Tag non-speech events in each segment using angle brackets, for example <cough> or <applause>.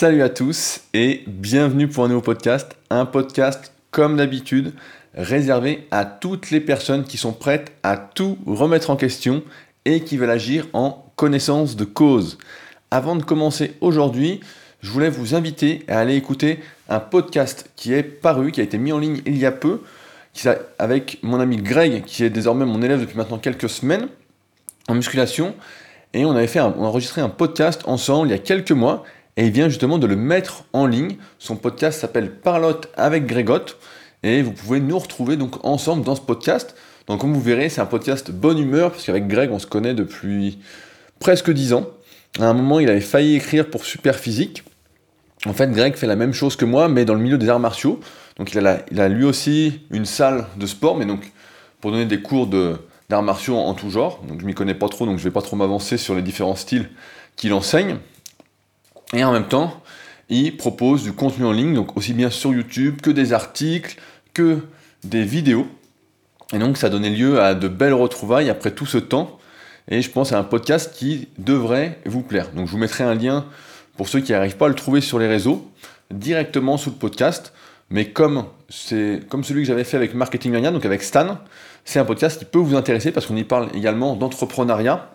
Salut à tous et bienvenue pour un nouveau podcast. Un podcast comme d'habitude réservé à toutes les personnes qui sont prêtes à tout remettre en question et qui veulent agir en connaissance de cause. Avant de commencer aujourd'hui, je voulais vous inviter à aller écouter un podcast qui est paru, qui a été mis en ligne il y a peu, avec mon ami Greg, qui est désormais mon élève depuis maintenant quelques semaines en musculation. Et on avait fait on a enregistré un podcast ensemble il y a quelques mois et il vient justement de le mettre en ligne. Son podcast s'appelle Parlotte avec Grégotte et vous pouvez nous retrouver donc ensemble dans ce podcast. Donc comme vous verrez, c'est un podcast bonne humeur parce qu'avec Greg, on se connaît depuis presque 10 ans. À un moment, il avait failli écrire pour Super Physique. En fait, Greg fait la même chose que moi, mais dans le milieu des arts martiaux. Donc il a, lui aussi une salle de sport, mais donc pour donner des cours d'arts martiaux en, tout genre. Donc je m'y connais pas trop, donc je vais pas trop m'avancer sur les différents styles qu'il enseigne. Et en même temps, il propose du contenu en ligne, donc aussi bien sur YouTube que des articles, que des vidéos. Et donc ça donnait lieu à de belles retrouvailles après tout ce temps. Et je pense à un podcast qui devrait vous plaire. Donc je vous mettrai un lien pour ceux qui n'arrivent pas à le trouver sur les réseaux, directement sous le podcast. Mais comme c'est comme celui que j'avais fait avec Marketing Mania, donc avec Stan, c'est un podcast qui peut vous intéresser parce qu'on y parle également d'entrepreneuriat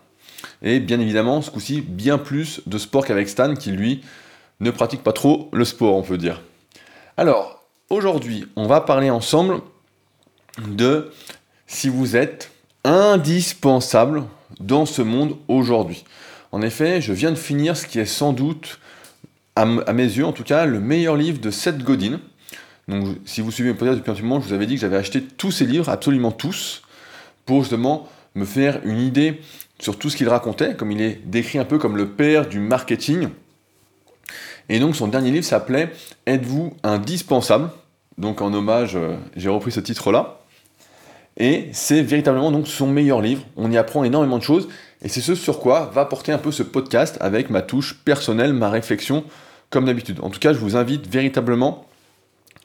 et bien évidemment ce coup-ci bien plus de sport qu'avec Stan qui lui ne pratique pas trop le sport, on peut dire. Alors aujourd'hui, on va parler ensemble de si vous êtes indispensable dans ce monde aujourd'hui. En effet, je viens de finir ce qui est sans doute, à, mes yeux en tout cas, le meilleur livre de Seth Godin. Donc, si vous suivez mes podcasts depuis un petit moment, je vous avais dit que j'avais acheté tous ces livres, absolument tous, pour justement me faire une idée sur tout ce qu'il racontait, comme il est décrit un peu comme le père du marketing. Et donc, son dernier livre s'appelait Êtes-vous indispensable? Donc, en hommage, euh, j'ai repris ce titre-là. Et c'est véritablement donc son meilleur livre. On y apprend énormément de choses. Et c'est ce sur quoi va porter un peu ce podcast avec ma touche personnelle, ma réflexion, comme d'habitude. En tout cas, je vous invite véritablement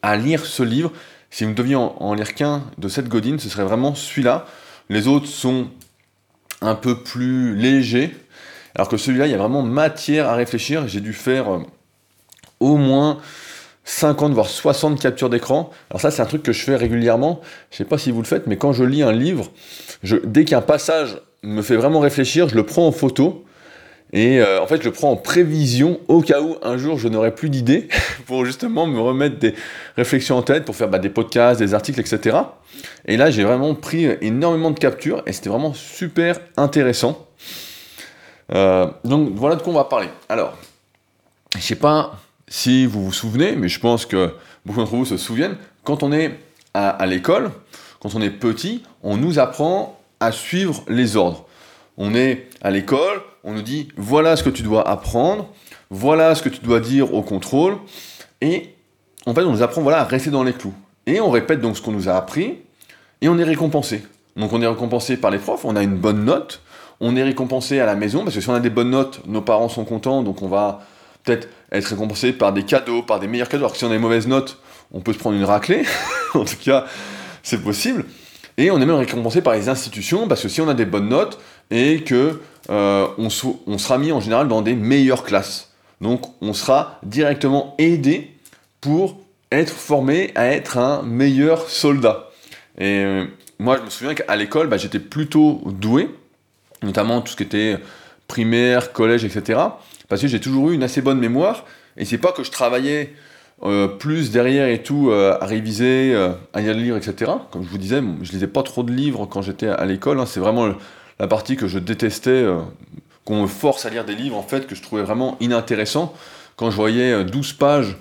à lire ce livre. Si vous ne deviez en, lire qu'un de Seth Godin, ce serait vraiment celui-là. Les autres sont un peu plus légers, alors que celui-là, il y a vraiment matière à réfléchir. J'ai dû faire euh, au moins 50 voire 60 captures d'écran. Alors ça c'est un truc que je fais régulièrement. Je sais pas si vous le faites, mais quand je lis un livre, dès qu'un passage me fait vraiment réfléchir, je le prends en photo. Et euh, en fait, je le prends en prévision au cas où un jour je n'aurai plus d'idées <laughs> pour justement me remettre des réflexions en tête, pour faire bah, des podcasts, des articles, etc. Et là, j'ai vraiment pris énormément de captures et c'était vraiment super intéressant. Euh, donc voilà de quoi on va parler. Alors, je sais pas si vous vous souvenez, mais je pense que beaucoup d'entre vous se souviennent, quand on est à, l'école, quand on est petit, on nous apprend à suivre les ordres. On est à l'école, on nous dit voilà ce que tu dois apprendre, voilà ce que tu dois dire au contrôle, et en fait on nous apprend voilà, à rester dans les clous. Et on répète donc ce qu'on nous a appris, et on est récompensé. Donc on est récompensé par les profs, on a une bonne note, on est récompensé à la maison, parce que si on a des bonnes notes, nos parents sont contents, donc on va peut-être être récompensé par des cadeaux, par des meilleurs cadeaux. Alors que si on a une mauvaise note, on peut se prendre une raclée. <laughs> en tout cas, c'est possible. Et on est même récompensé par les institutions, parce que si on a des bonnes notes et que euh, on, sera mis en général dans des meilleures classes. Donc on sera directement aidé pour être formé à être un meilleur soldat. Et euh, moi je me souviens qu'à l'école, bah, j'étais plutôt doué, notamment tout ce qui était primaire, collège, etc parce que j'ai toujours eu une assez bonne mémoire, et c'est pas que je travaillais euh, plus derrière et tout, à réviser, à lire etc. Comme je vous disais, je lisais pas trop de livres quand j'étais à l'école, hein. c'est vraiment la partie que je détestais, qu'on me force à lire des livres, en fait, que je trouvais vraiment inintéressant. Quand je voyais 12 pages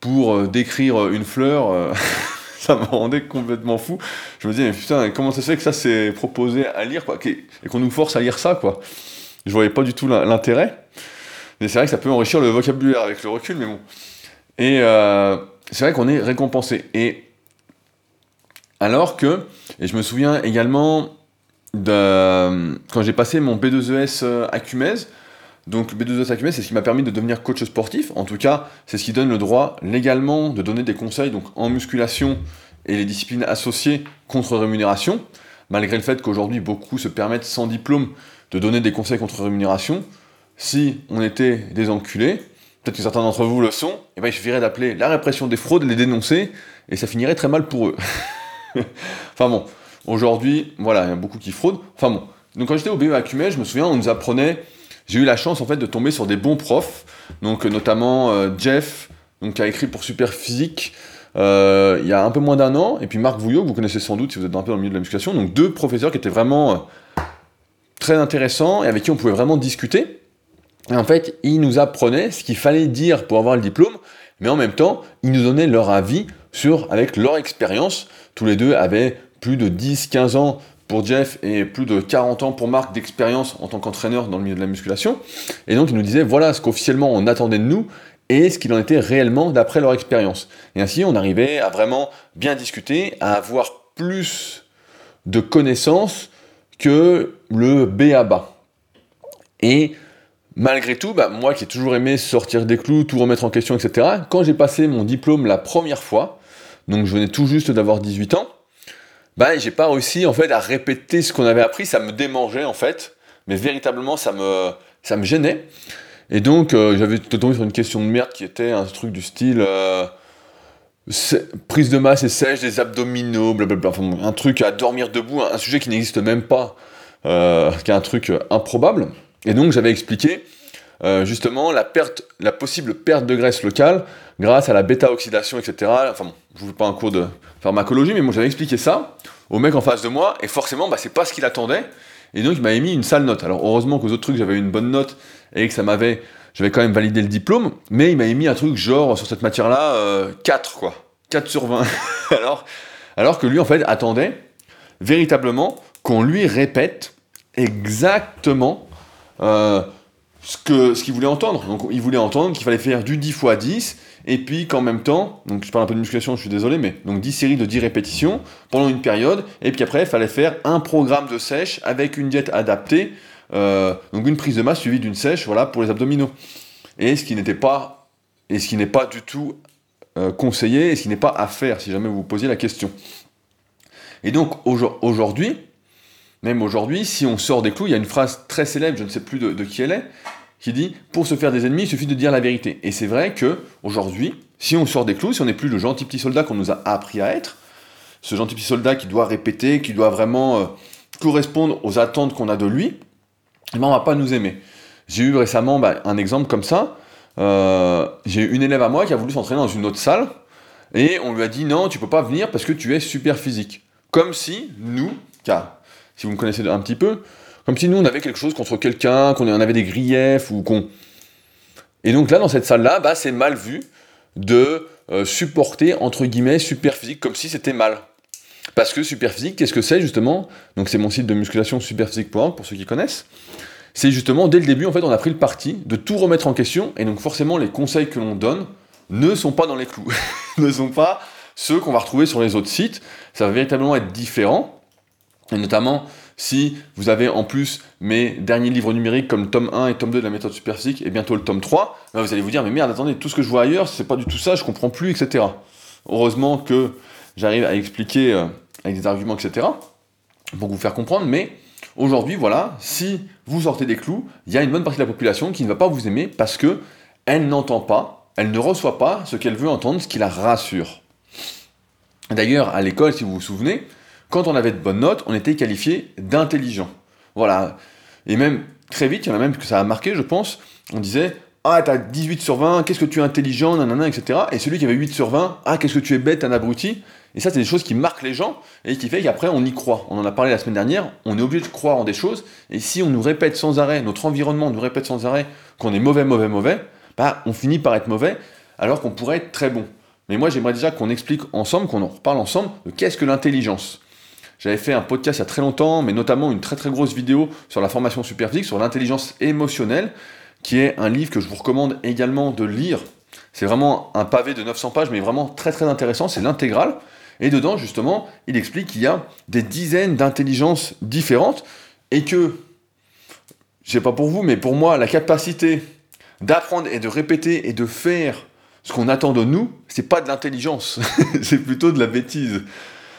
pour décrire une fleur, <laughs> ça me rendait complètement fou. Je me disais, mais putain, comment ça se fait que ça c'est proposé à lire, quoi, et qu'on nous force à lire ça, quoi. Je voyais pas du tout l'intérêt. Mais c'est vrai que ça peut enrichir le vocabulaire avec le recul, mais bon. Et euh, c'est vrai qu'on est récompensé. Et alors que, et je me souviens également quand j'ai passé mon B2ES euh, à Cumez, donc B2ES à Cumez, c'est ce qui m'a permis de devenir coach sportif. En tout cas, c'est ce qui donne le droit légalement de donner des conseils donc en musculation et les disciplines associées contre rémunération, malgré le fait qu'aujourd'hui beaucoup se permettent sans diplôme de donner des conseils contre rémunération si on était des enculés, peut-être que certains d'entre vous le sont, et ben il suffirait d'appeler la répression des fraudes, les dénoncer, et ça finirait très mal pour eux. <laughs> enfin bon, aujourd'hui, voilà, il y a beaucoup qui fraudent. Enfin bon, donc quand j'étais au BE à Cumel, je me souviens, on nous apprenait, j'ai eu la chance en fait de tomber sur des bons profs, donc notamment euh, Jeff, donc, qui a écrit pour Superphysique, euh, il y a un peu moins d'un an, et puis Marc Vouillot, que vous connaissez sans doute si vous êtes un peu dans le milieu de la musculation, donc deux professeurs qui étaient vraiment euh, très intéressants et avec qui on pouvait vraiment discuter. Et en fait, ils nous apprenaient ce qu'il fallait dire pour avoir le diplôme, mais en même temps, ils nous donnaient leur avis sur, avec leur expérience. Tous les deux avaient plus de 10-15 ans pour Jeff et plus de 40 ans pour Marc d'expérience en tant qu'entraîneur dans le milieu de la musculation. Et donc, ils nous disaient voilà ce qu'officiellement on attendait de nous et ce qu'il en était réellement d'après leur expérience. Et ainsi, on arrivait à vraiment bien discuter, à avoir plus de connaissances que le B à. Et malgré tout, bah, moi qui ai toujours aimé sortir des clous, tout remettre en question, etc., quand j'ai passé mon diplôme la première fois, donc je venais tout juste d'avoir 18 ans, bah, j'ai pas réussi en fait à répéter ce qu'on avait appris, ça me démangeait en fait, mais véritablement ça me, ça me gênait. Et donc euh, j'avais tombé sur une question de merde qui était un truc du style euh, prise de masse et sèche des abdominaux, blablabla, enfin, un truc à dormir debout, un, sujet qui n'existe même pas, euh, qui est un truc improbable. Et donc j'avais expliqué justement la perte, la possible perte de graisse locale grâce à la bêta-oxydation, etc. Enfin bon, je vous fais pas un cours de pharmacologie, mais moi j'avais expliqué ça au mec en face de moi, et forcément, bah, c'est pas ce qu'il attendait, et donc il m'avait mis une sale note. Alors heureusement qu'aux autres trucs j'avais une bonne note, et que ça m'avait, j'avais quand même validé le diplôme, mais il m'avait mis un truc genre sur cette matière-là, 4 euh, quoi, 4 sur 20. <laughs> alors, alors que lui en fait attendait véritablement qu'on lui répète exactement euh, ce qu'il ce qu'il voulait entendre. Donc il voulait entendre qu'il fallait faire du 10 x 10, et puis qu'en même temps, donc je parle un peu de musculation, je suis désolé, mais donc 10 séries de 10 répétitions pendant une période, et puis après il fallait faire un programme de sèche avec une diète adaptée, euh, donc une prise de masse suivie d'une sèche, voilà, pour les abdominaux. Et ce qui n'était pas, et ce qui n'est pas du tout euh, conseillé, et ce qui n'est pas à faire, si jamais vous vous posiez la question. Et donc aujourd'hui, même aujourd'hui, si on sort des clous, il y a une phrase très célèbre, je ne sais plus de, qui elle est, qui dit Pour se faire des ennemis, il suffit de dire la vérité. Et c'est vrai que aujourd'hui, si on sort des clous, si on n'est plus le gentil petit soldat qu'on nous a appris à être, ce gentil petit soldat qui doit répéter, qui doit vraiment euh, correspondre aux attentes qu'on a de lui, eh ben on va pas nous aimer. J'ai eu récemment bah, un exemple comme ça. Euh, j'ai eu une élève à moi qui a voulu s'entraîner dans une autre salle, et on lui a dit non, tu peux pas venir parce que tu es super physique. Comme si nous, car si vous me connaissez un petit peu, comme si nous on avait quelque chose contre quelqu'un, qu'on avait des griefs ou qu'on. Et donc là, dans cette salle-là, bah, c'est mal vu de euh, supporter entre guillemets super physique comme si c'était mal. Parce que super physique, qu'est-ce que c'est justement? Donc c'est mon site de musculation superphysique.org pour ceux qui connaissent. C'est justement dès le début en fait on a pris le parti de tout remettre en question et donc forcément les conseils que l'on donne ne sont pas dans les clous, <laughs> ne sont pas ceux qu'on va retrouver sur les autres sites. Ça va véritablement être différent et notamment, si vous avez en plus mes derniers livres numériques comme tome 1 et tome 2 de la méthode superphysique et bientôt le tome 3, bah, vous allez vous dire, mais merde, attendez, tout ce que je vois ailleurs, c'est pas du tout ça, je comprends plus, etc. Heureusement que j'arrive à expliquer euh, avec des arguments, etc. pour vous faire comprendre, mais aujourd'hui, voilà, si vous sortez des clous, il y a une bonne partie de la population qui ne va pas vous aimer parce que elle n'entend pas, elle ne reçoit pas ce qu'elle veut entendre, ce qui la rassure. D'ailleurs, à l'école, si vous vous souvenez, quand on avait de bonnes notes, on était qualifié d'intelligent. Voilà. Et même très vite, il y en a même que ça a marqué, je pense, on disait Ah, t'as 18 sur 20, qu'est-ce que tu es intelligent, nanana, etc. Et celui qui avait 8 sur 20, Ah, qu'est-ce que tu es bête, un abruti. Et ça, c'est des choses qui marquent les gens et qui fait qu'après, on y croit. On en a parlé la semaine dernière, on est obligé de croire en des choses. Et si on nous répète sans arrêt, notre environnement nous répète sans arrêt qu'on est mauvais, mauvais, mauvais, bah, on finit par être mauvais alors qu'on pourrait être très bon. Mais moi, j'aimerais déjà qu'on explique ensemble, qu'on en reparle ensemble qu'est-ce que l'intelligence? J'avais fait un podcast il y a très longtemps, mais notamment une très très grosse vidéo sur la formation superphysique, sur l'intelligence émotionnelle, qui est un livre que je vous recommande également de lire. C'est vraiment un pavé de 900 pages, mais vraiment très très intéressant, c'est l'intégrale. Et dedans, justement, il explique qu'il y a des dizaines d'intelligences différentes et que, je sais pas pour vous, mais pour moi, la capacité d'apprendre et de répéter et de faire ce qu'on attend de nous, c'est pas de l'intelligence, <laughs> c'est plutôt de la bêtise.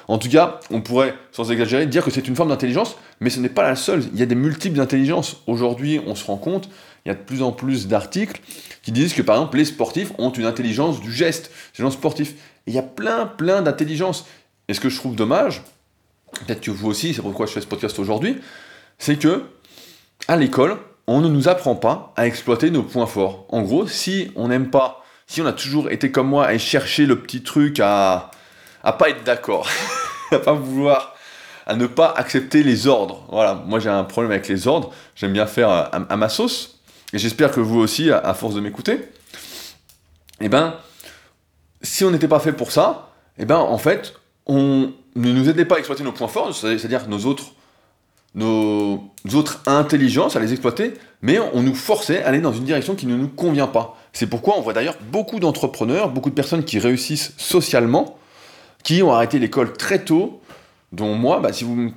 En tout cas, on pourrait, sans exagérer, dire que c'est une forme d'intelligence, mais ce n'est pas la seule. Il y a des multiples intelligences. Aujourd'hui, on se rend compte il y a de plus en plus d'articles qui disent que par exemple les sportifs ont une intelligence du geste, sportifs. Et il y a plein, plein d'intelligence. Et ce que je trouve dommage, peut-être que vous aussi, c'est pourquoi je fais ce podcast aujourd'hui, c'est que à l'école, on ne nous apprend pas à exploiter nos points forts. En gros, si on n'aime pas, si on a toujours été comme moi et cherché le petit truc à, à pas être d'accord, <laughs> à pas vouloir à ne pas accepter les ordres. Voilà, moi j'ai un problème avec les ordres, j'aime bien faire à, ma sauce, et j'espère que vous aussi, à, force de m'écouter, eh ben, si on n'était pas fait pour ça, eh ben, en fait, on ne nous aidait pas à exploiter nos points forts, c'est-à-dire nos nos autres intelligences, à les exploiter, mais on nous forçait à aller dans une direction qui ne nous convient pas. C'est pourquoi on voit d'ailleurs beaucoup d'entrepreneurs, beaucoup de personnes qui réussissent socialement, qui ont arrêté l'école très tôt, dont moi, bah, si vous ne me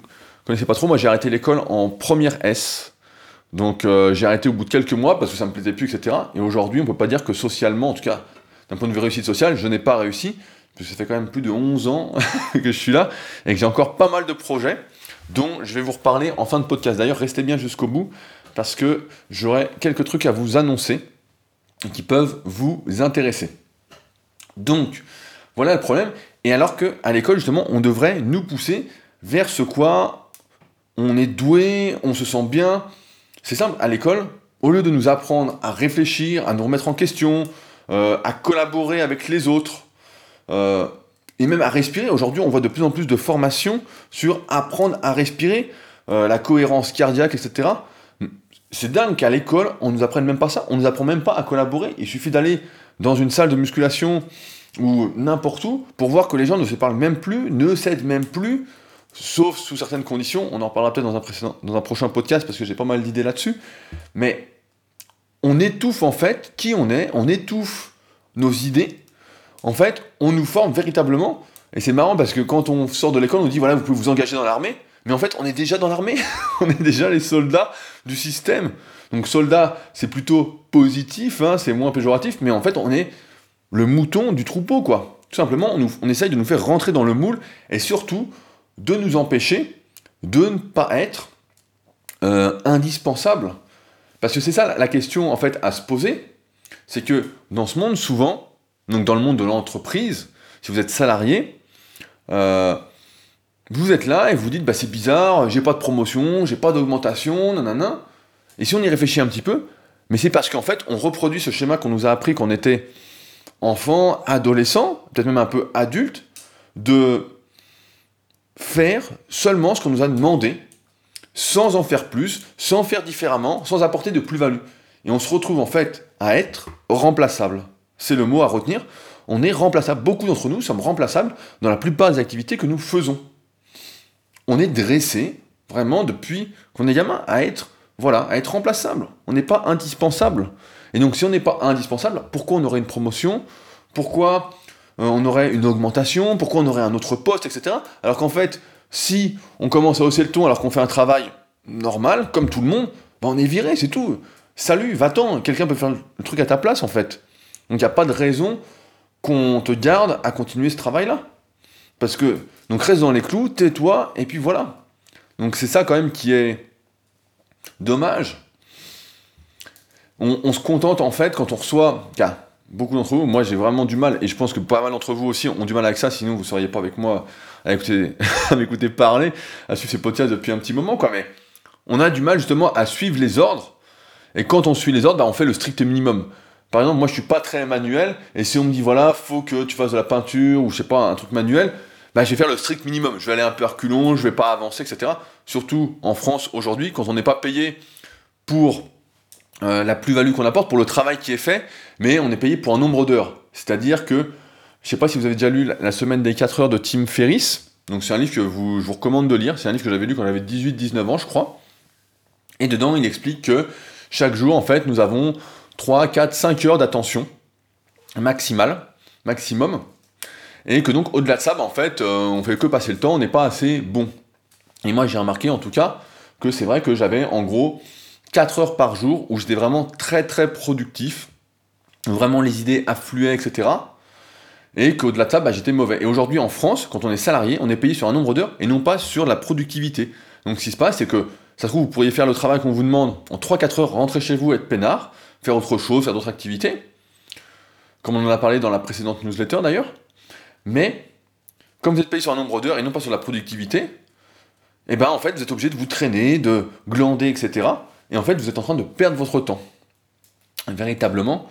connaissez pas trop, moi j'ai arrêté l'école en première S. Donc euh, j'ai arrêté au bout de quelques mois parce que ça me plaisait plus, etc. Et aujourd'hui, on peut pas dire que socialement, en tout cas d'un point de vue réussite sociale, je n'ai pas réussi. Parce que ça fait quand même plus de 11 ans <laughs> que je suis là et que j'ai encore pas mal de projets dont je vais vous reparler en fin de podcast. D'ailleurs, restez bien jusqu'au bout parce que j'aurai quelques trucs à vous annoncer qui peuvent vous intéresser. Donc, voilà le problème. Et alors qu'à l'école, justement, on devrait nous pousser vers ce quoi on est doué, on se sent bien. C'est simple, à l'école, au lieu de nous apprendre à réfléchir, à nous remettre en question, euh, à collaborer avec les autres, euh, et même à respirer, aujourd'hui on voit de plus en plus de formations sur apprendre à respirer, euh, la cohérence cardiaque, etc. C'est dingue qu'à l'école, on nous apprenne même pas ça, on nous apprend même pas à collaborer. Il suffit d'aller dans une salle de musculation ou n'importe où, pour voir que les gens ne se parlent même plus, ne s'aident même plus, sauf sous certaines conditions. On en parlera peut-être dans un, dans un prochain podcast parce que j'ai pas mal d'idées là-dessus. Mais on étouffe en fait qui on est, on étouffe nos idées. En fait, on nous forme véritablement. Et c'est marrant parce que quand on sort de l'école, on dit voilà, vous pouvez vous engager dans l'armée. Mais en fait, on est déjà dans l'armée. <laughs> on est déjà les soldats du système. Donc, soldat, c'est plutôt positif, hein, c'est moins péjoratif, mais en fait, on est le mouton du troupeau, quoi. Tout simplement, on, essaye de nous faire rentrer dans le moule et surtout de nous empêcher de ne pas être euh, indispensable. Parce que c'est ça la question en fait à se poser, c'est que dans ce monde souvent, donc dans le monde de l'entreprise, si vous êtes salarié, euh, vous êtes là et vous dites bah c'est bizarre, j'ai pas de promotion, j'ai pas d'augmentation, nanana. Et si on y réfléchit un petit peu, mais c'est parce qu'en fait on reproduit ce schéma qu'on nous a appris qu'on était enfant, adolescent, peut-être même un peu adulte, de faire seulement ce qu'on nous a demandé, sans en faire plus, sans faire différemment, sans apporter de plus-value. Et on se retrouve en fait à être remplaçable. C'est le mot à retenir. On est remplaçable. Beaucoup d'entre nous sommes remplaçables dans la plupart des activités que nous faisons. On est dressé, vraiment, depuis qu'on est gamin, à être, voilà, à être remplaçable. On n'est pas indispensable. Et donc si on n'est pas indispensable, pourquoi on aurait une promotion? Pourquoi euh, on aurait une augmentation? Pourquoi on aurait un autre poste, etc. Alors qu'en fait, si on commence à hausser le ton alors qu'on fait un travail normal, comme tout le monde, ben on est viré, c'est tout. Salut, va-t'en, quelqu'un peut faire le truc à ta place en fait. Donc il n'y a pas de raison qu'on te garde à continuer ce travail-là. Parce que, donc reste dans les clous, tais-toi, et puis voilà. Donc c'est ça quand même qui est dommage on, se contente en fait quand on reçoit, beaucoup d'entre vous, moi j'ai vraiment du mal, et je pense que pas mal d'entre vous aussi ont du mal avec ça, sinon vous ne seriez pas avec moi <laughs> à m'écouter parler, à suivre ces podcasts depuis un petit moment, quoi, mais on a du mal justement à suivre les ordres, et quand on suit les ordres, bah, on fait le strict minimum. Par exemple, moi je suis pas très manuel, et si on me dit voilà, faut que tu fasses de la peinture, ou je sais pas, un truc manuel, bah, je vais faire le strict minimum. Je vais aller un peu reculons, je vais pas avancer, etc. Surtout en France aujourd'hui, quand on n'est pas payé pour euh, la plus-value qu'on apporte pour le travail qui est fait, mais on est payé pour un nombre d'heures. C'est-à-dire que, je sais pas si vous avez déjà lu La semaine des 4 heures de Tim Ferriss, donc c'est un livre que je vous recommande de lire, c'est un livre que j'avais lu quand j'avais 18-19 ans, je crois. Et dedans, il explique que chaque jour, en fait, nous avons 3, 4, 5 heures d'attention maximale, maximum, et que donc au-delà de ça, bah, en fait, euh, on fait que passer le temps, on n'est pas assez bon. Et moi, j'ai remarqué en tout cas que c'est vrai que j'avais en gros 4 heures par jour où j'étais vraiment très très productif, vraiment les idées affluaient, etc. Et qu'au-delà de ça, bah, j'étais mauvais. Et aujourd'hui en France, quand on est salarié, on est payé sur un nombre d'heures et non pas sur la productivité. Donc ce qui se passe, c'est que ça se trouve, vous pourriez faire le travail qu'on vous demande en 3-4 heures, rentrer chez vous, être peinard, faire autre chose, faire d'autres activités, comme on en a parlé dans la précédente newsletter d'ailleurs. Mais, comme vous êtes payé sur un nombre d'heures et non pas sur la productivité, et eh ben en fait, vous êtes obligé de vous traîner, de glander, etc. Et en fait, vous êtes en train de perdre votre temps. Véritablement.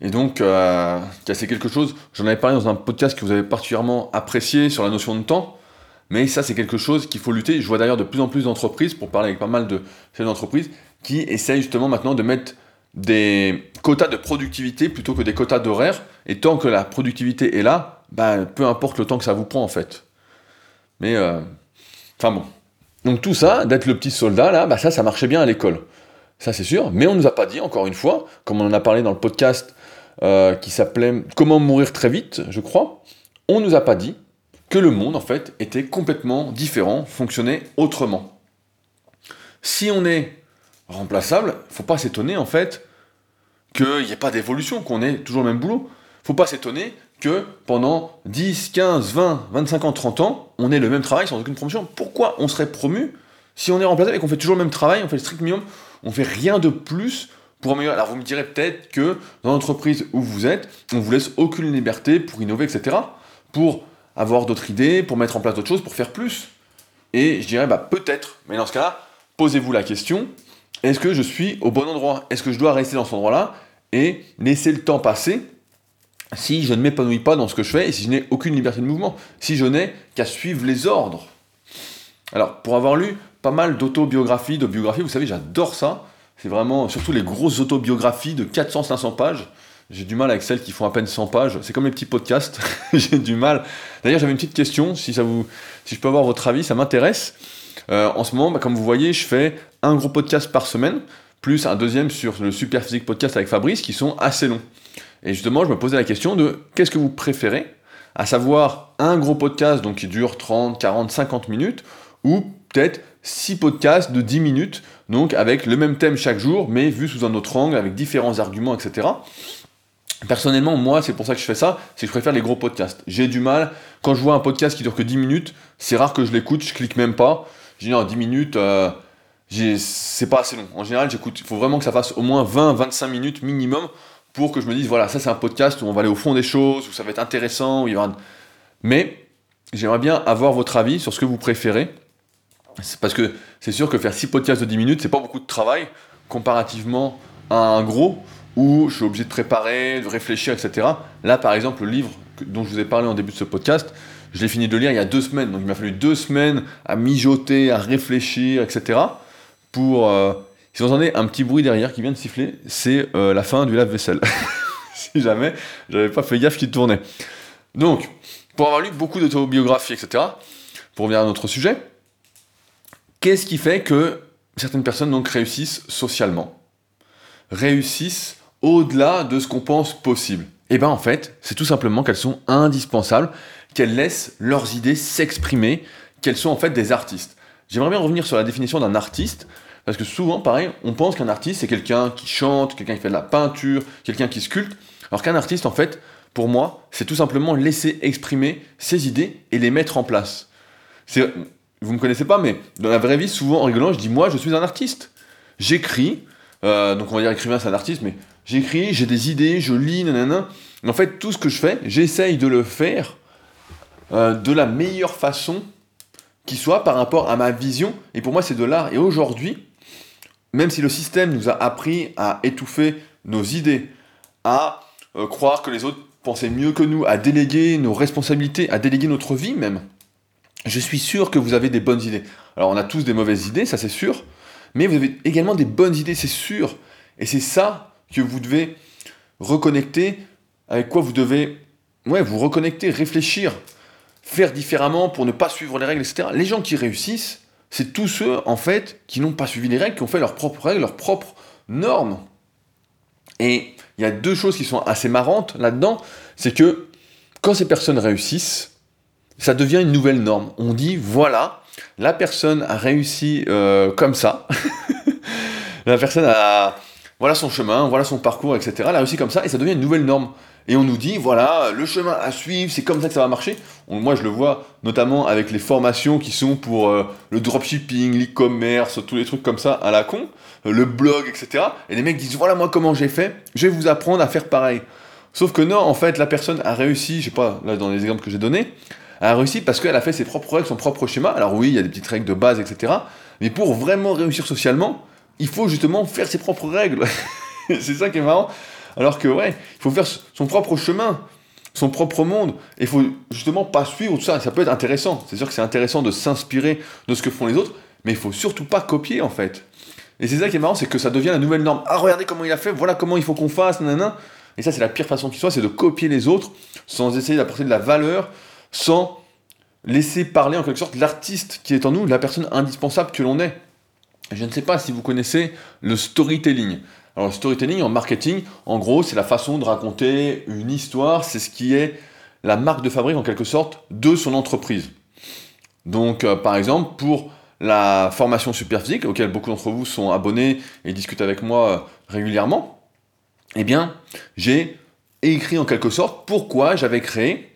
Et donc, euh, c'est quelque chose, j'en avais parlé dans un podcast que vous avez particulièrement apprécié sur la notion de temps. Mais ça, c'est quelque chose qu'il faut lutter. Je vois d'ailleurs de plus en plus d'entreprises, pour parler avec pas mal de ces entreprises, qui essayent justement maintenant de mettre des quotas de productivité plutôt que des quotas d'horaire. Et tant que la productivité est là, bah, peu importe le temps que ça vous prend en fait. Mais, euh, enfin bon. Donc tout ça, d'être le petit soldat là, bah ça, ça marchait bien à l'école. Ça c'est sûr. Mais on ne nous a pas dit, encore une fois, comme on en a parlé dans le podcast euh, qui s'appelait Comment mourir très vite, je crois, on ne nous a pas dit que le monde, en fait, était complètement différent, fonctionnait autrement. Si on est remplaçable, faut pas s'étonner, en fait, qu'il n'y ait pas d'évolution, qu'on ait toujours le même boulot. faut pas s'étonner que pendant 10, 15, 20, 25 ans, 30 ans, on ait le même travail sans aucune promotion. Pourquoi on serait promu si on est remplaçable et qu'on fait toujours le même travail, on fait le strict minimum, on fait rien de plus pour améliorer? Alors vous me direz peut-être que dans l'entreprise où vous êtes, on vous laisse aucune liberté pour innover, etc. Pour avoir d'autres idées, pour mettre en place d'autres choses, pour faire plus Et je dirais, bah, peut-être, mais dans ce cas-là, posez-vous la question, est-ce que je suis au bon endroit? Est-ce que je dois rester dans cet endroit-là et laisser le temps passer si je ne m'épanouis pas dans ce que je fais et si je n'ai aucune liberté de mouvement, si je n'ai qu'à suivre les ordres Alors, pour avoir lu pas mal d'autobiographies, de biographies, vous savez, j'adore ça. C'est vraiment, surtout les grosses autobiographies de 400-500 pages. J'ai du mal avec celles qui font à peine 100 pages. C'est comme les petits podcasts. <laughs> J'ai du mal. D'ailleurs, j'avais une petite question. Si, ça vous, si je peux avoir votre avis, ça m'intéresse. Euh, en ce moment, bah, comme vous voyez, je fais un gros podcast par semaine, plus un deuxième sur le Super Physique Podcast avec Fabrice, qui sont assez longs. Et justement, je me posais la question de qu'est-ce que vous préférez? À savoir un gros podcast donc qui dure 30, 40, 50 minutes, ou peut-être 6 podcasts de 10 minutes, donc avec le même thème chaque jour, mais vu sous un autre angle, avec différents arguments, etc. Personnellement, moi, c'est pour ça que je fais ça, c'est que je préfère les gros podcasts. J'ai du mal, quand je vois un podcast qui dure que 10 minutes, c'est rare que je l'écoute, je clique même pas. Je dis non, 10 minutes, euh, c'est pas assez long. En général, j'écoute, il faut vraiment que ça fasse au moins 20-25 minutes minimum pour que je me dise, voilà, ça c'est un podcast où on va aller au fond des choses, où ça va être intéressant, où il y aura... Mais j'aimerais bien avoir votre avis sur ce que vous préférez. Parce que c'est sûr que faire 6 podcasts de 10 minutes, c'est pas beaucoup de travail comparativement à un gros où je suis obligé de préparer, de réfléchir, etc. Là, par exemple, le livre dont je vous ai parlé en début de ce podcast, je l'ai fini de lire il y a deux semaines. Donc il m'a fallu deux semaines à mijoter, à réfléchir, etc. Pour. Euh, si vous entendez un petit bruit derrière qui vient de siffler, c'est euh, la fin du lave-vaisselle. <laughs> si jamais j'avais pas fait gaffe qu'il tournait. Donc, pour avoir lu beaucoup d'autobiographies, etc., pour revenir à notre sujet, qu'est-ce qui fait que certaines personnes réussissent socialement? Réussissent au-delà de ce qu'on pense possible Eh bien en fait, c'est tout simplement qu'elles sont indispensables, qu'elles laissent leurs idées s'exprimer, qu'elles sont en fait des artistes. J'aimerais bien revenir sur la définition d'un artiste, parce que souvent, pareil, on pense qu'un artiste, c'est quelqu'un qui chante, quelqu'un qui fait de la peinture, quelqu'un qui sculpte, alors qu'un artiste, en fait, pour moi, c'est tout simplement laisser exprimer ses idées et les mettre en place. Vous me connaissez pas, mais dans la vraie vie, souvent en rigolant, je dis moi, je suis un artiste. J'écris, euh, donc on va dire écrivain, c'est un artiste, mais J'écris, j'ai des idées, je lis, nanana. En fait, tout ce que je fais, j'essaye de le faire euh, de la meilleure façon qui soit par rapport à ma vision. Et pour moi, c'est de l'art. Et aujourd'hui, même si le système nous a appris à étouffer nos idées, à euh, croire que les autres pensaient mieux que nous, à déléguer nos responsabilités, à déléguer notre vie même, je suis sûr que vous avez des bonnes idées. Alors on a tous des mauvaises idées, ça c'est sûr, mais vous avez également des bonnes idées, c'est sûr. Et c'est ça que vous devez reconnecter, avec quoi vous devez ouais, vous reconnecter, réfléchir, faire différemment pour ne pas suivre les règles, etc. Les gens qui réussissent, c'est tous ceux, en fait, qui n'ont pas suivi les règles, qui ont fait leurs propres règles, leurs propres normes. Et il y a deux choses qui sont assez marrantes là-dedans, c'est que quand ces personnes réussissent, ça devient une nouvelle norme. On dit, voilà, la personne a réussi euh, comme ça, <laughs> la personne a voilà son chemin, voilà son parcours, etc. Elle a réussi comme ça, et ça devient une nouvelle norme. Et on nous dit, voilà, le chemin à suivre, c'est comme ça que ça va marcher. moi, je le vois notamment avec les formations qui sont pour euh, le dropshipping, l'e-commerce, tous les trucs comme ça à la con, euh, le blog, etc. Et les mecs disent, voilà moi comment j'ai fait, je vais vous apprendre à faire pareil. Sauf que non, en fait, la personne a réussi, je sais pas, là dans les exemples que j'ai donnés, a réussi parce qu'elle a fait ses propres règles, son propre schéma. Alors oui, il y a des petites règles de base, etc. Mais pour vraiment réussir socialement, il faut justement faire ses propres règles. <laughs> c'est ça qui est marrant. Alors que ouais, il faut faire son propre chemin, son propre monde. Et il faut justement pas suivre tout ça. Ça peut être intéressant. C'est sûr que c'est intéressant de s'inspirer de ce que font les autres, mais il faut surtout pas copier en fait. Et c'est ça qui est marrant, c'est que ça devient la nouvelle norme. Ah regardez comment il a fait, voilà comment il faut qu'on fasse, nanana. Et ça c'est la pire façon qui soit, c'est de copier les autres sans essayer d'apporter de la valeur, sans laisser parler en quelque sorte l'artiste qui est en nous, la personne indispensable que l'on est. Je ne sais pas si vous connaissez le storytelling. Alors, storytelling en marketing, en gros, c'est la façon de raconter une histoire, c'est ce qui est la marque de fabrique en quelque sorte de son entreprise. Donc, euh, par exemple, pour la formation Superphysique, auquel beaucoup d'entre vous sont abonnés et discutent avec moi euh, régulièrement, eh bien, j'ai écrit en quelque sorte pourquoi j'avais créé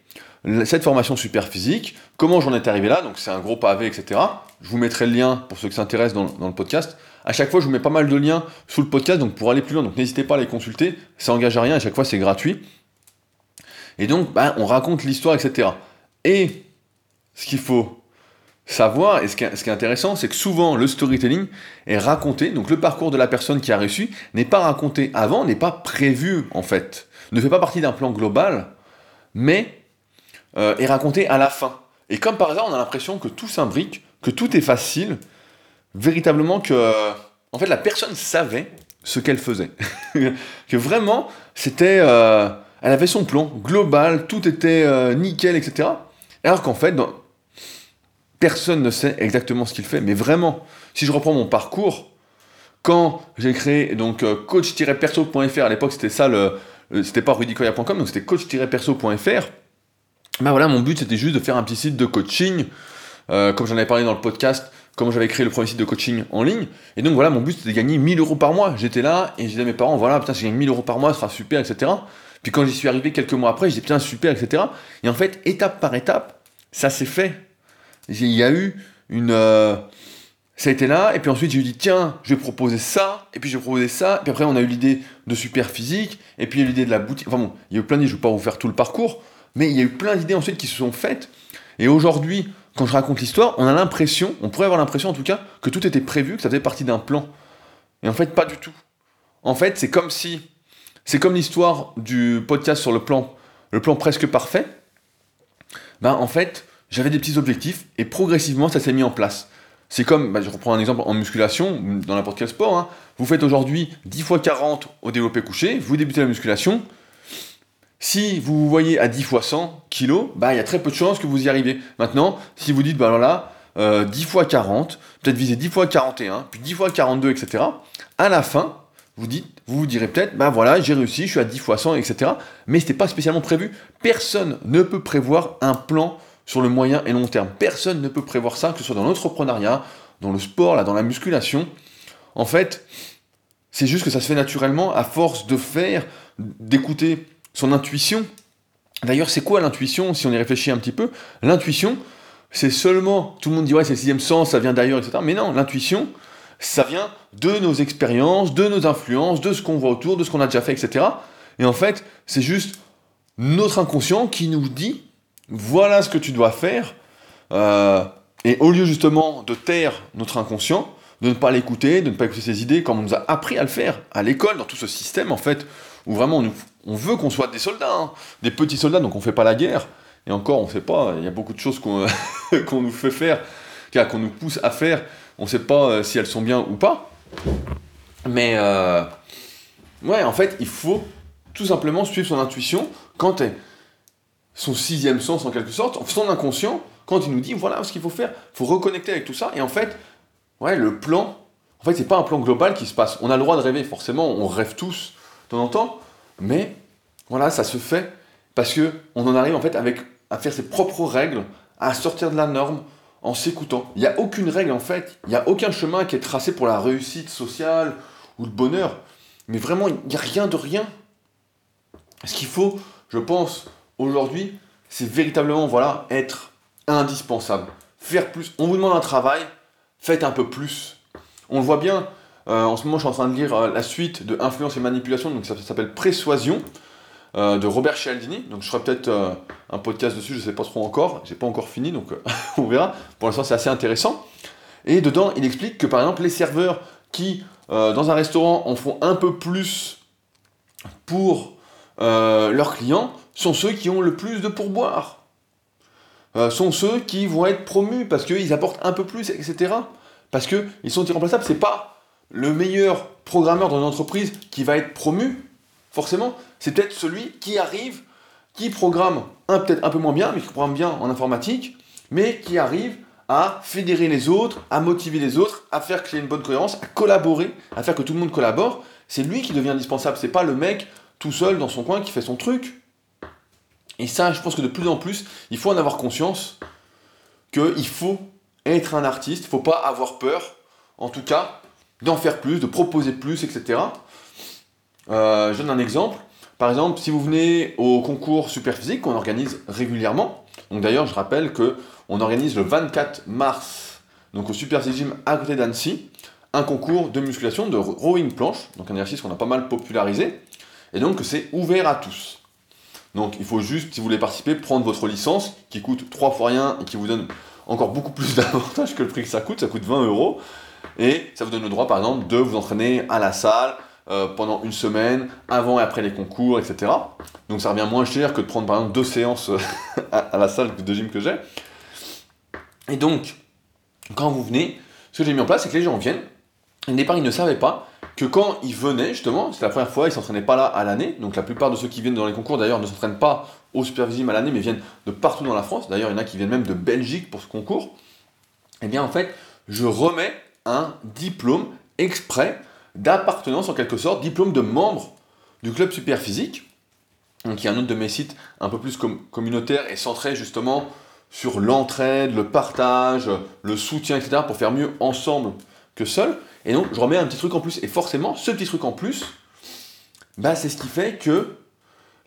cette formation Superphysique, comment j'en étais arrivé là, donc c'est un gros pavé, etc. Je vous mettrai le lien pour ceux qui s'intéressent dans, le podcast. À chaque fois, je vous mets pas mal de liens sous le podcast, donc pour aller plus loin, donc n'hésitez pas à les consulter, ça engage à rien, à chaque fois c'est gratuit. Et donc, bah, on raconte l'histoire, etc. Et ce qu'il faut savoir, et ce qui est, intéressant, c'est que souvent le storytelling est raconté, donc le parcours de la personne qui a reçu n'est pas raconté avant, n'est pas prévu en fait, ne fait pas partie d'un plan global, mais euh, est raconté à la fin. Et comme par hasard, on a l'impression que tout s'imbrique, que tout est facile, véritablement que, en fait, la personne savait ce qu'elle faisait. <laughs> que vraiment, c'était, euh, elle avait son plan global, tout était euh, nickel, etc. Alors qu'en fait, personne ne sait exactement ce qu'il fait. Mais vraiment, si je reprends mon parcours, quand j'ai créé donc euh, coach-perso.fr, à l'époque c'était ça le, c'était pas rudicoya.com, donc c'était coach-perso.fr. Ben voilà, mon but c'était juste de faire un petit site de coaching, comme j'en avais parlé dans le podcast, comment j'avais créé le premier site de coaching en ligne. Et donc voilà, mon but c'était de gagner 1000 euros par mois. J'étais là et je disais à mes parents, voilà, putain, si je gagne 1000 euros par mois, ce sera super, etc. Puis quand j'y suis arrivé quelques mois après, je disais, putain, super, etc. Et en fait, étape par étape, ça s'est fait. Il y a eu une. Euh, ça a été là, et puis ensuite j'ai dit, tiens, je vais proposer ça, et puis je vais proposer ça, et puis après on a eu l'idée de super physique, et puis il y a eu l'idée de la boutique. Enfin bon, il y a eu plein d'idées, je ne vais pas vous faire tout le parcours, mais il y a eu plein d'idées ensuite qui se sont faites. Et aujourd'hui, quand je raconte l'histoire, on a l'impression, on pourrait avoir l'impression en tout cas, que tout était prévu, que ça faisait partie d'un plan. Et en fait, pas du tout. En fait, c'est comme si. C'est comme l'histoire du podcast sur le plan, le plan presque parfait. Ben, en fait, j'avais des petits objectifs et progressivement, ça s'est mis en place. C'est comme, ben, je reprends un exemple en musculation, dans n'importe quel sport. Hein. Vous faites aujourd'hui 10 fois 40 au développé couché, vous débutez la musculation, si vous vous voyez à 10 fois 100 kg, bah, il y a très peu de chances que vous y arrivez. Maintenant, si vous dites, bah alors là, 10 euh, fois 40, peut-être viser 10 fois 41, puis 10 fois 42, etc. À la fin, vous dites, vous vous direz peut-être, bah voilà, j'ai réussi, je suis à 10 fois 100, etc. Mais ce n'était pas spécialement prévu. Personne ne peut prévoir un plan sur le moyen et long terme. Personne ne peut prévoir ça, que ce soit dans l'entrepreneuriat, dans le sport, dans la musculation. En fait, c'est juste que ça se fait naturellement à force de faire, d'écouter son intuition. D'ailleurs, c'est quoi l'intuition si on y réfléchit un petit peu? L'intuition, c'est seulement, tout le monde dit ouais, c'est sixième sens, ça vient d'ailleurs, etc. Mais non, l'intuition, ça vient de nos expériences, de nos influences, de ce qu'on voit autour, de ce qu'on a déjà fait, etc. Et en fait, c'est juste notre inconscient qui nous dit voilà ce que tu dois faire. Euh, et au lieu justement de taire notre inconscient, de ne pas l'écouter, de ne pas écouter ses idées, comme on nous a appris à le faire à l'école, dans tout ce système en fait, où vraiment on, veut qu'on soit des soldats, hein. des petits soldats, donc on fait pas la guerre. Et encore, on ne sait pas, il y a beaucoup de choses qu'on <laughs> nous fait faire, qu'on nous pousse à faire, on ne sait pas euh, si elles sont bien ou pas. Mais, euh, ouais, en fait, il faut tout simplement suivre son intuition quand son sixième sens en quelque sorte, son inconscient, quand il nous dit voilà ce qu'il faut faire, faut reconnecter avec tout ça. Et en fait, ouais, le plan, en fait, c'est pas un plan global qui se passe. On a le droit de rêver, forcément, on rêve tous temps, mais voilà, ça se fait parce que on en arrive en fait avec à faire ses propres règles, à sortir de la norme en s'écoutant. Il n'y a aucune règle en fait, il n'y a aucun chemin qui est tracé pour la réussite sociale ou le bonheur. Mais vraiment, il n'y a rien de rien. Ce qu'il faut, je pense, aujourd'hui, c'est véritablement voilà, être indispensable. Faire plus. On vous demande un travail, faites un peu plus. On le voit bien, euh, en ce moment je suis en train de lire euh, la suite de Influence et Manipulation, donc ça, s'appelle Persuasion euh, de Robert Cialdini. Donc je ferai peut-être un podcast dessus, je ne sais pas trop encore, j'ai pas encore fini, donc <laughs> on verra. Pour l'instant c'est assez intéressant. Et dedans il explique que par exemple les serveurs qui dans un restaurant en font un peu plus pour leurs clients sont ceux qui ont le plus de pourboire. sont ceux qui vont être promus parce qu'ils apportent un peu plus, etc. Parce qu'ils sont irremplaçables, c'est pas le meilleur programmeur dans une entreprise qui va être promu, forcément, c'est peut-être celui qui arrive, qui programme un peut-être un peu moins bien, mais qui programme bien en informatique, mais qui arrive à fédérer les autres, à motiver les autres, à faire qu'il y ait une bonne cohérence, à collaborer, à faire que tout le monde collabore. C'est lui qui devient indispensable, c'est pas le mec tout seul dans son coin qui fait son truc. Et ça, je pense que de plus en plus, il faut en avoir conscience qu'il faut être un artiste, il ne faut pas avoir peur, en tout cas, d'en faire plus, de proposer plus, etc. Euh, je donne un exemple. Par exemple, si vous venez au concours Superphysique qu'on organise régulièrement, donc d'ailleurs je rappelle que on organise le 24 mars, donc au Super Gym à côté d'Annecy, un concours de musculation de rowing planche, donc un exercice qu'on a pas mal popularisé, et donc c'est ouvert à tous. Donc il faut juste, si vous voulez participer, prendre votre licence qui coûte trois fois rien et qui vous donne encore beaucoup plus <laughs> d'avantages que le prix que ça coûte, ça coûte 20 euros. Et ça vous donne le droit, par exemple, de vous entraîner à la salle euh, pendant une semaine, avant et après les concours, etc. Donc ça revient moins cher que de prendre, par exemple, deux séances euh, <laughs> à, la salle de gym que j'ai. Et donc, quand vous venez, ce que j'ai mis en place, c'est que les gens viennent. Au départ, ils ne savaient pas que quand ils venaient, justement, c'est la première fois, ils ne s'entraînaient pas là à l'année. Donc la plupart de ceux qui viennent dans les concours, d'ailleurs, ne s'entraînent pas au Supervisim à l'année, mais viennent de partout dans la France. D'ailleurs, il y en a qui viennent même de Belgique pour ce concours. Eh bien, en fait, je remets un diplôme exprès d'appartenance en quelque sorte, diplôme de membre du club super physique, qui est un autre de mes sites un peu plus communautaire et centré justement sur l'entraide, le partage, le soutien, etc. pour faire mieux ensemble que seul. Et donc je remets un petit truc en plus. Et forcément, ce petit truc en plus, bah, c'est ce qui fait que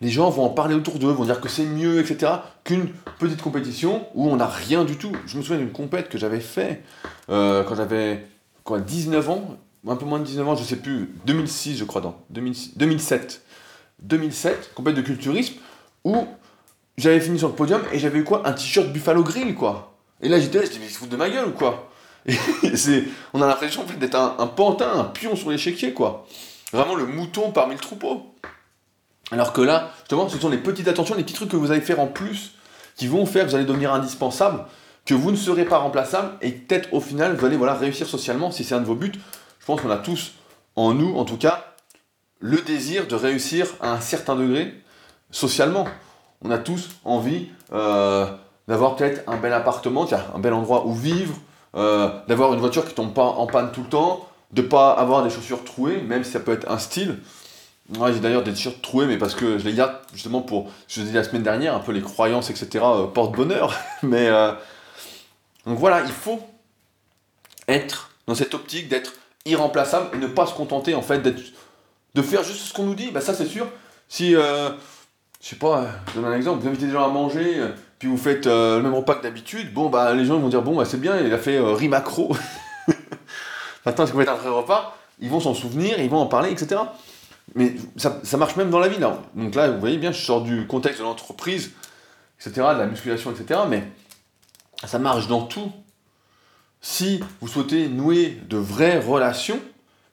les gens vont en parler autour d'eux, vont dire que c'est mieux, etc., qu'une petite compétition où on n'a rien du tout. Je me souviens d'une compète que j'avais fait euh, quand j'avais quoi, 19 ans, un peu moins de 19 ans, je sais plus, 2006 je crois, dans 2007. 2007, compète de culturisme, où j'avais fini sur le podium et j'avais eu quoi? Un t-shirt Buffalo Grill, quoi. Et là j'étais là, je dis, mais ils de ma gueule quoi? <laughs> On a l'impression d'être un, un pantin, un pion sur l'échiquier, quoi. Vraiment le mouton parmi le troupeau. Alors que là, justement, ce sont les petites attentions, les petits trucs que vous allez faire en plus qui vont faire que vous allez devenir indispensable que vous ne serez pas remplaçable et peut-être au final vous allez voilà, réussir socialement si c'est un de vos buts. Je pense qu'on a tous en nous, en tout cas, le désir de réussir à un certain degré socialement. On a tous envie euh, d'avoir peut-être un bel appartement, un bel endroit où vivre, euh, d'avoir une voiture qui tombe pas en panne tout le temps, de pas avoir des chaussures trouées, même si ça peut être un style. Moi, j'ai d'ailleurs des t-shirts troués, mais parce que je les garde justement pour, je l'ai dit la semaine dernière, un peu les croyances, etc., euh, porte bonheur. <laughs> mais donc voilà, il faut être dans cette optique d'être irremplaçable et ne pas se contenter en fait de faire juste ce qu'on nous dit. Bah ça c'est sûr. Si euh, je sais pas, je donne un exemple, vous invitez des gens à manger, puis vous faites euh, le même repas que d'habitude, bon bah les gens vont dire bon bah c'est bien, il a fait euh, riz macro. Maintenant, si vous faites un vrai repas, ils vont s'en souvenir, ils vont en parler, etc. Mais ça, marche même dans la vie. Donc là, vous voyez bien, je sors du contexte de l'entreprise, etc., de la musculation, etc. Mais ça marche dans tout. Si vous souhaitez nouer de vraies relations,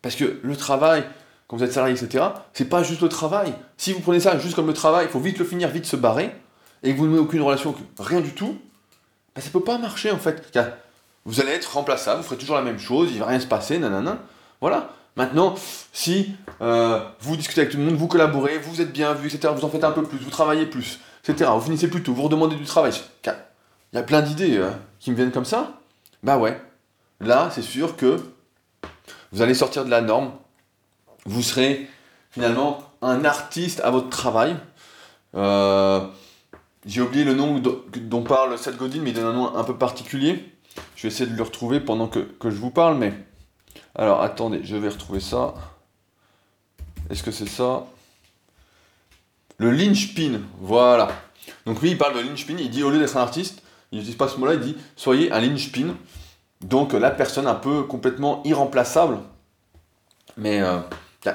parce que le travail, quand vous êtes salarié, etc., c'est pas juste le travail. Si vous prenez ça juste comme le travail, il faut vite le finir, vite se barrer, et que vous ne nouez aucune relation, rien du tout, ben ça peut pas marcher en fait. Vous allez être remplaçable, vous ferez toujours la même chose, il va rien se passer, nanana. Voilà. Maintenant, si euh, vous discutez avec tout le monde, vous collaborez, vous êtes bien vu, etc., vous en faites un peu plus, vous travaillez plus, etc., vous finissez plus tôt, vous redemandez du travail, il y a plein d'idées euh, qui me viennent comme ça. Bah ouais, là, c'est sûr que vous allez sortir de la norme. Vous serez finalement un artiste à votre travail. Euh, j'ai oublié le nom dont parle Seth Godin, mais il donne un nom un peu particulier. Je vais essayer de le retrouver pendant que, je vous parle, mais... Alors, attendez, je vais retrouver ça. Est-ce que c'est ça? Le linchpin, voilà. Donc lui, il parle de linchpin, il dit au lieu d'être un artiste, il n'utilise pas ce mot-là, il dit soyez un linchpin. Donc la personne un peu complètement irremplaçable. Mais euh,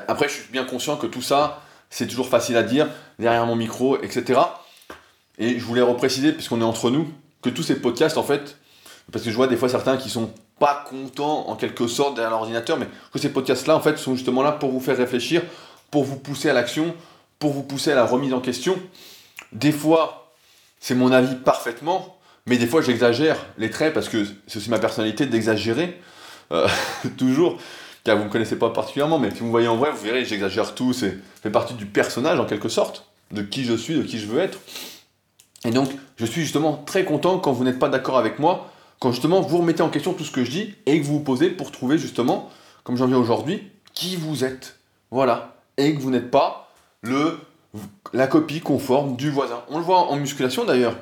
après, je suis bien conscient que tout ça, c'est toujours facile à dire, derrière mon micro, etc. Et je voulais repréciser, puisqu'on est entre nous, que tous ces podcasts, en fait, parce que je vois des fois certains qui sont pas contents en quelque sorte derrière l'ordinateur, mais que ces podcasts-là, en fait, sont justement là pour vous faire réfléchir, pour vous pousser à l'action, pour vous pousser à la remise en question. Des fois, c'est mon avis parfaitement, mais des fois, j'exagère les traits parce que c'est aussi ma personnalité d'exagérer. Euh, <laughs> toujours, car vous ne me connaissez pas particulièrement, mais si vous me voyez en vrai, vous verrez, j'exagère tout, c'est fait partie du personnage en quelque sorte, de qui je suis, de qui je veux être. Et donc, je suis justement très content quand vous n'êtes pas d'accord avec moi, quand justement vous remettez en question tout ce que je dis et que vous vous posez pour trouver justement, comme j'en viens aujourd'hui, qui vous êtes. Voilà. Et que vous n'êtes pas le, la copie conforme du voisin. On le voit en musculation d'ailleurs.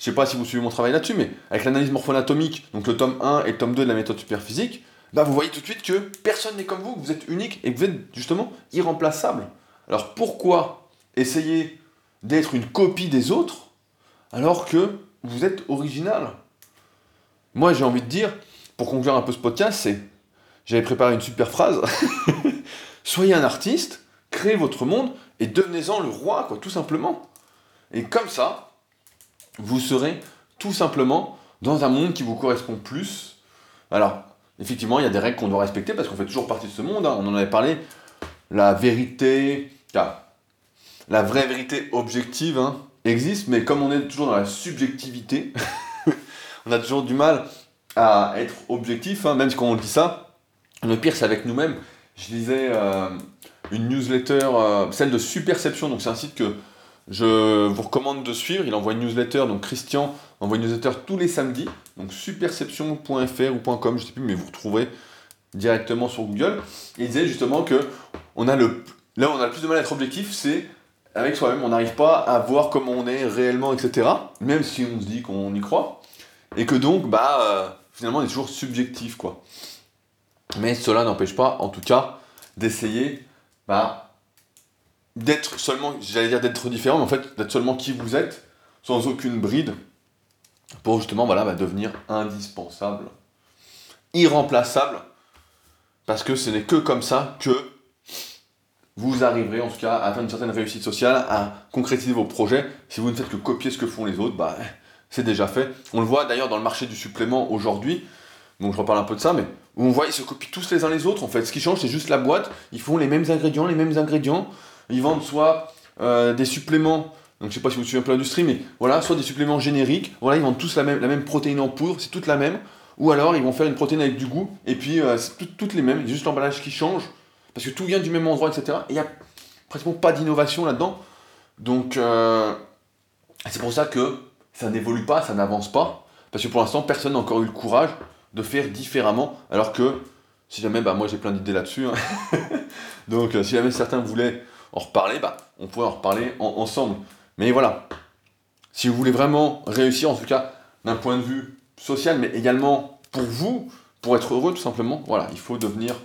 Je sais pas si vous suivez mon travail là-dessus, mais avec l'analyse morpho-anatomique, donc le tome 1 et le tome 2 de la méthode superphysique, bah vous voyez tout de suite que personne n'est comme vous, vous êtes unique et que vous êtes justement irremplaçable. Alors pourquoi essayer d'être une copie des autres alors que vous êtes original? Moi, j'ai envie de dire, pour conclure un peu ce podcast, c'est j'avais préparé une super phrase. <laughs> Soyez un artiste, créez votre monde et devenez-en le roi, quoi, tout simplement. Et comme ça, vous serez tout simplement dans un monde qui vous correspond plus. Alors, effectivement, il y a des règles qu'on doit respecter parce qu'on fait toujours partie de ce monde. Hein. On en avait parlé. La vérité, la vraie vérité objective, hein, existe, mais comme on est toujours dans la subjectivité, <laughs> on a toujours du mal à être objectif, hein, même si quand on dit ça, le pire c'est avec nous-mêmes. Je lisais euh, une newsletter, euh, celle de Superception, donc c'est un site que je vous recommande de suivre. Il envoie une newsletter, donc Christian envoie une newsletter tous les samedis, donc superception.fr ou .com, je sais plus, mais vous retrouverez directement sur Google. il disait justement que on a le, là on a le plus de mal à être objectif, c'est avec soi-même, on n'arrive pas à voir comment on est réellement, etc. Même si on se dit qu'on y croit. Et que donc, bah, euh, finalement, on est toujours subjectif, quoi. Mais cela n'empêche pas, en tout cas, d'essayer bah, d'être seulement, j'allais dire d'être différent, mais en fait, d'être seulement qui vous êtes, sans aucune bride, pour justement, voilà, bah, devenir indispensable, irremplaçable, parce que ce n'est que comme ça que vous arriverez en tout cas à atteindre une certaine réussite sociale, à concrétiser vos projets. Si vous ne faites que copier ce que font les autres, bah, c'est déjà fait. On le voit d'ailleurs dans le marché du supplément aujourd'hui, donc je reparle un peu de ça, mais on voit ils se copient tous les uns les autres en fait. Ce qui change c'est juste la boîte, ils font les mêmes ingrédients, les mêmes ingrédients, ils vendent soit euh, des suppléments, donc je sais pas si vous suivez un peu l'industrie, mais voilà, soit des suppléments génériques, voilà, ils vendent tous la même, protéine en poudre, c'est toute la même, ou alors ils vont faire une protéine avec du goût, et puis euh, c'est toutes les mêmes, juste l'emballage qui change, parce que tout vient du même endroit, etc. Et il n'y a pratiquement pas d'innovation là-dedans. Donc, euh, c'est pour ça que ça n'évolue pas, ça n'avance pas. Parce que pour l'instant, personne n'a encore eu le courage de faire différemment. Alors que, si jamais, bah, moi j'ai plein d'idées là-dessus. Hein. <laughs> Donc, si jamais certains voulaient en reparler, bah, on pourrait en reparler ensemble. Mais voilà. Si vous voulez vraiment réussir, en tout cas, d'un point de vue social, mais également pour vous, pour être heureux tout simplement, voilà, il faut devenir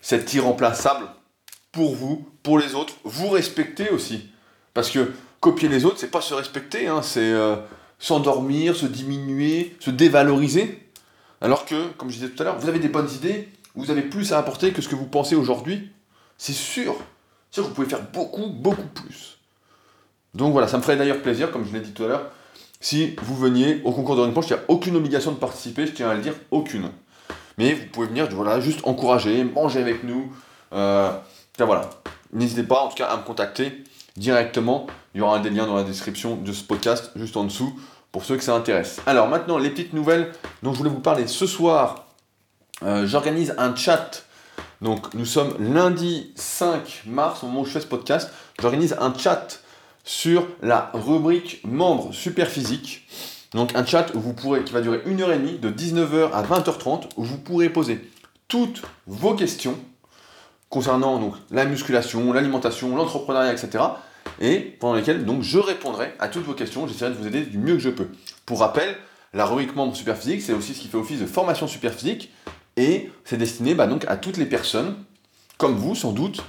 c'est irremplaçable pour vous, pour les autres. Vous respectez aussi. Parce que copier les autres, c'est pas se respecter, hein, c'est euh, s'endormir, se diminuer, se dévaloriser. Alors que, comme je disais tout à l'heure, vous avez des bonnes idées, vous avez plus à apporter que ce que vous pensez aujourd'hui. C'est sûr. Vous pouvez faire beaucoup, beaucoup plus. Donc voilà, ça me ferait d'ailleurs plaisir, comme je l'ai dit tout à l'heure, si vous veniez au concours de ring il n'y a aucune obligation de participer, je tiens à le dire, aucune. Mais vous pouvez venir, voilà, juste encourager, manger avec nous. Euh, voilà. N'hésitez pas en tout cas à me contacter directement. Il y aura des liens dans la description de ce podcast juste en dessous pour ceux que ça intéresse. Alors maintenant, les petites nouvelles dont je voulais vous parler ce soir. Euh, j'organise un chat. Donc nous sommes lundi 5 mars au moment où je fais ce podcast. J'organise un chat sur la rubrique membres super physique. Donc un chat où vous pourrez, qui va durer une heure et demie, de 19h à 20h30, où vous pourrez poser toutes vos questions concernant la musculation, l'alimentation, l'entrepreneuriat, etc. Et pendant lesquelles donc, je répondrai à toutes vos questions, j'essaierai de vous aider du mieux que je peux. Pour rappel, la rubrique membre Superphysique, c'est aussi ce qui fait office de formation Superphysique, et c'est destiné bah, donc, à toutes les personnes, comme vous sans doute,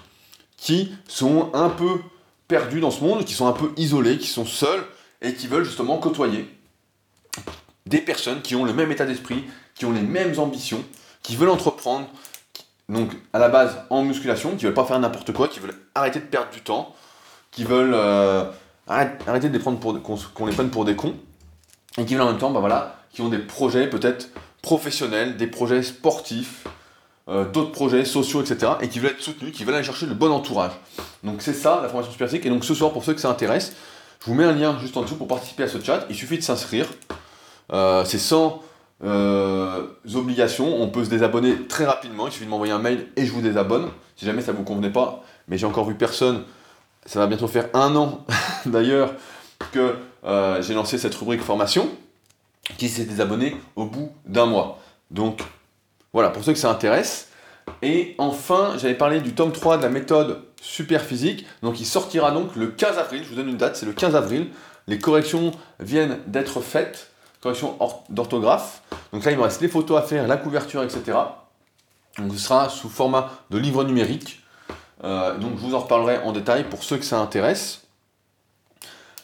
qui sont un peu perdus dans ce monde, qui sont un peu isolés, qui sont seuls et qui veulent justement côtoyer des personnes qui ont le même état d'esprit, qui ont les mêmes ambitions, qui veulent entreprendre, donc à la base en musculation, qui veulent pas faire n'importe quoi, qui veulent arrêter de perdre du temps, qui veulent euh, arrêter de les prendre pour qu'on les prenne pour des cons, et qui veulent en même temps, bah voilà, qui ont des projets peut-être professionnels, des projets sportifs, euh, d'autres projets sociaux, etc., et qui veulent être soutenus, qui veulent aller chercher le bon entourage. Donc c'est ça la formation Super Et donc ce soir, pour ceux que ça intéresse, je vous mets un lien juste en dessous pour participer à ce chat. Il suffit de s'inscrire. Euh, c'est sans euh, obligations. On peut se désabonner très rapidement. Il suffit de m'envoyer un mail et je vous désabonne. Si jamais ça ne vous convenait pas, mais j'ai encore vu personne. Ça va bientôt faire un an <laughs> d'ailleurs que j'ai lancé cette rubrique formation qui s'est désabonné au bout d'un mois. Donc voilà, pour ceux que ça intéresse. Et enfin, j'avais parlé du tome 3 de la méthode super physique. Donc il sortira donc le 15 avril. Je vous donne une date, c'est le 15 avril. Les corrections viennent d'être faites, corrections d'orthographe. Donc là, il me reste les photos à faire, la couverture, etc. Donc ce sera sous format de livre numérique. Euh, donc je vous en reparlerai en détail pour ceux que ça intéresse.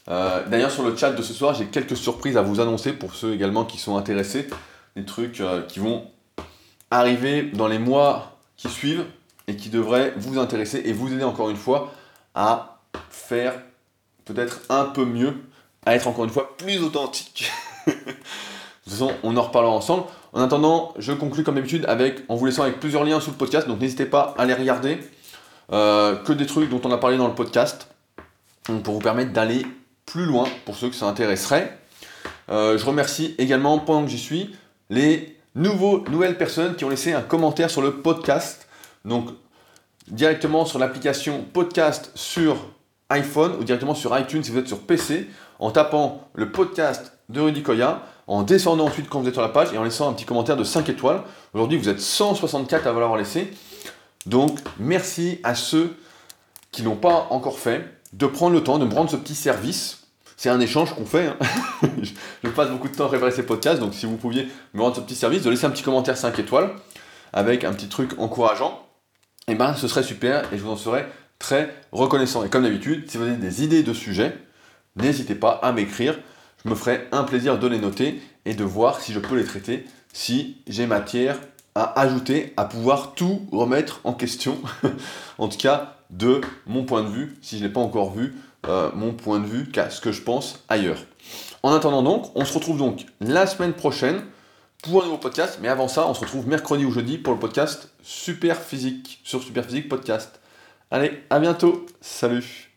Euh, d'ailleurs, sur le chat de ce soir, j'ai quelques surprises à vous annoncer pour ceux également qui sont intéressés. Des trucs euh, qui vont arriver dans les mois qui suivent et qui devraient vous intéresser et vous aider encore une fois à faire peut-être un peu mieux, à être encore une fois plus authentique. <laughs> de toute façon, on en reparlera ensemble. En attendant, je conclue comme d'habitude avec, en vous laissant avec plusieurs liens sous le podcast, donc n'hésitez pas à les regarder. Euh, que des trucs dont on a parlé dans le podcast, pour vous permettre d'aller plus loin pour ceux que ça intéresserait. Euh, je remercie également, pendant que j'y suis, les nouveaux, nouvelles personnes qui ont laissé un commentaire sur le podcast. Donc, directement sur l'application podcast sur iPhone ou directement sur iTunes si vous êtes sur PC, en tapant le podcast de Rudy Koya, en descendant ensuite quand vous êtes sur la page et en laissant un petit commentaire de 5 étoiles. Aujourd'hui, vous êtes 164 à l'avoir laissé. Donc, merci à ceux qui n'ont pas encore fait de prendre le temps de me rendre ce petit service c'est un échange qu'on fait. Hein. <laughs> je passe beaucoup de temps à préparer ces podcasts, donc si vous pouviez me rendre ce petit service, de laisser un petit commentaire 5 étoiles avec un petit truc encourageant, et eh ben ce serait super et je vous en serais très reconnaissant. Et comme d'habitude, si vous avez des idées de sujets, n'hésitez pas à m'écrire. Je me ferai un plaisir de les noter et de voir si je peux les traiter, si j'ai matière à ajouter, à pouvoir tout remettre en question. <laughs> en tout cas, de mon point de vue, si je ne l'ai pas encore vu, euh, mon point de vue qu'à ce que je pense ailleurs. En attendant donc, on se retrouve donc la semaine prochaine pour un nouveau podcast, mais avant ça, on se retrouve mercredi ou jeudi pour le podcast Super Physique sur Super Physique Podcast. Allez, à bientôt, salut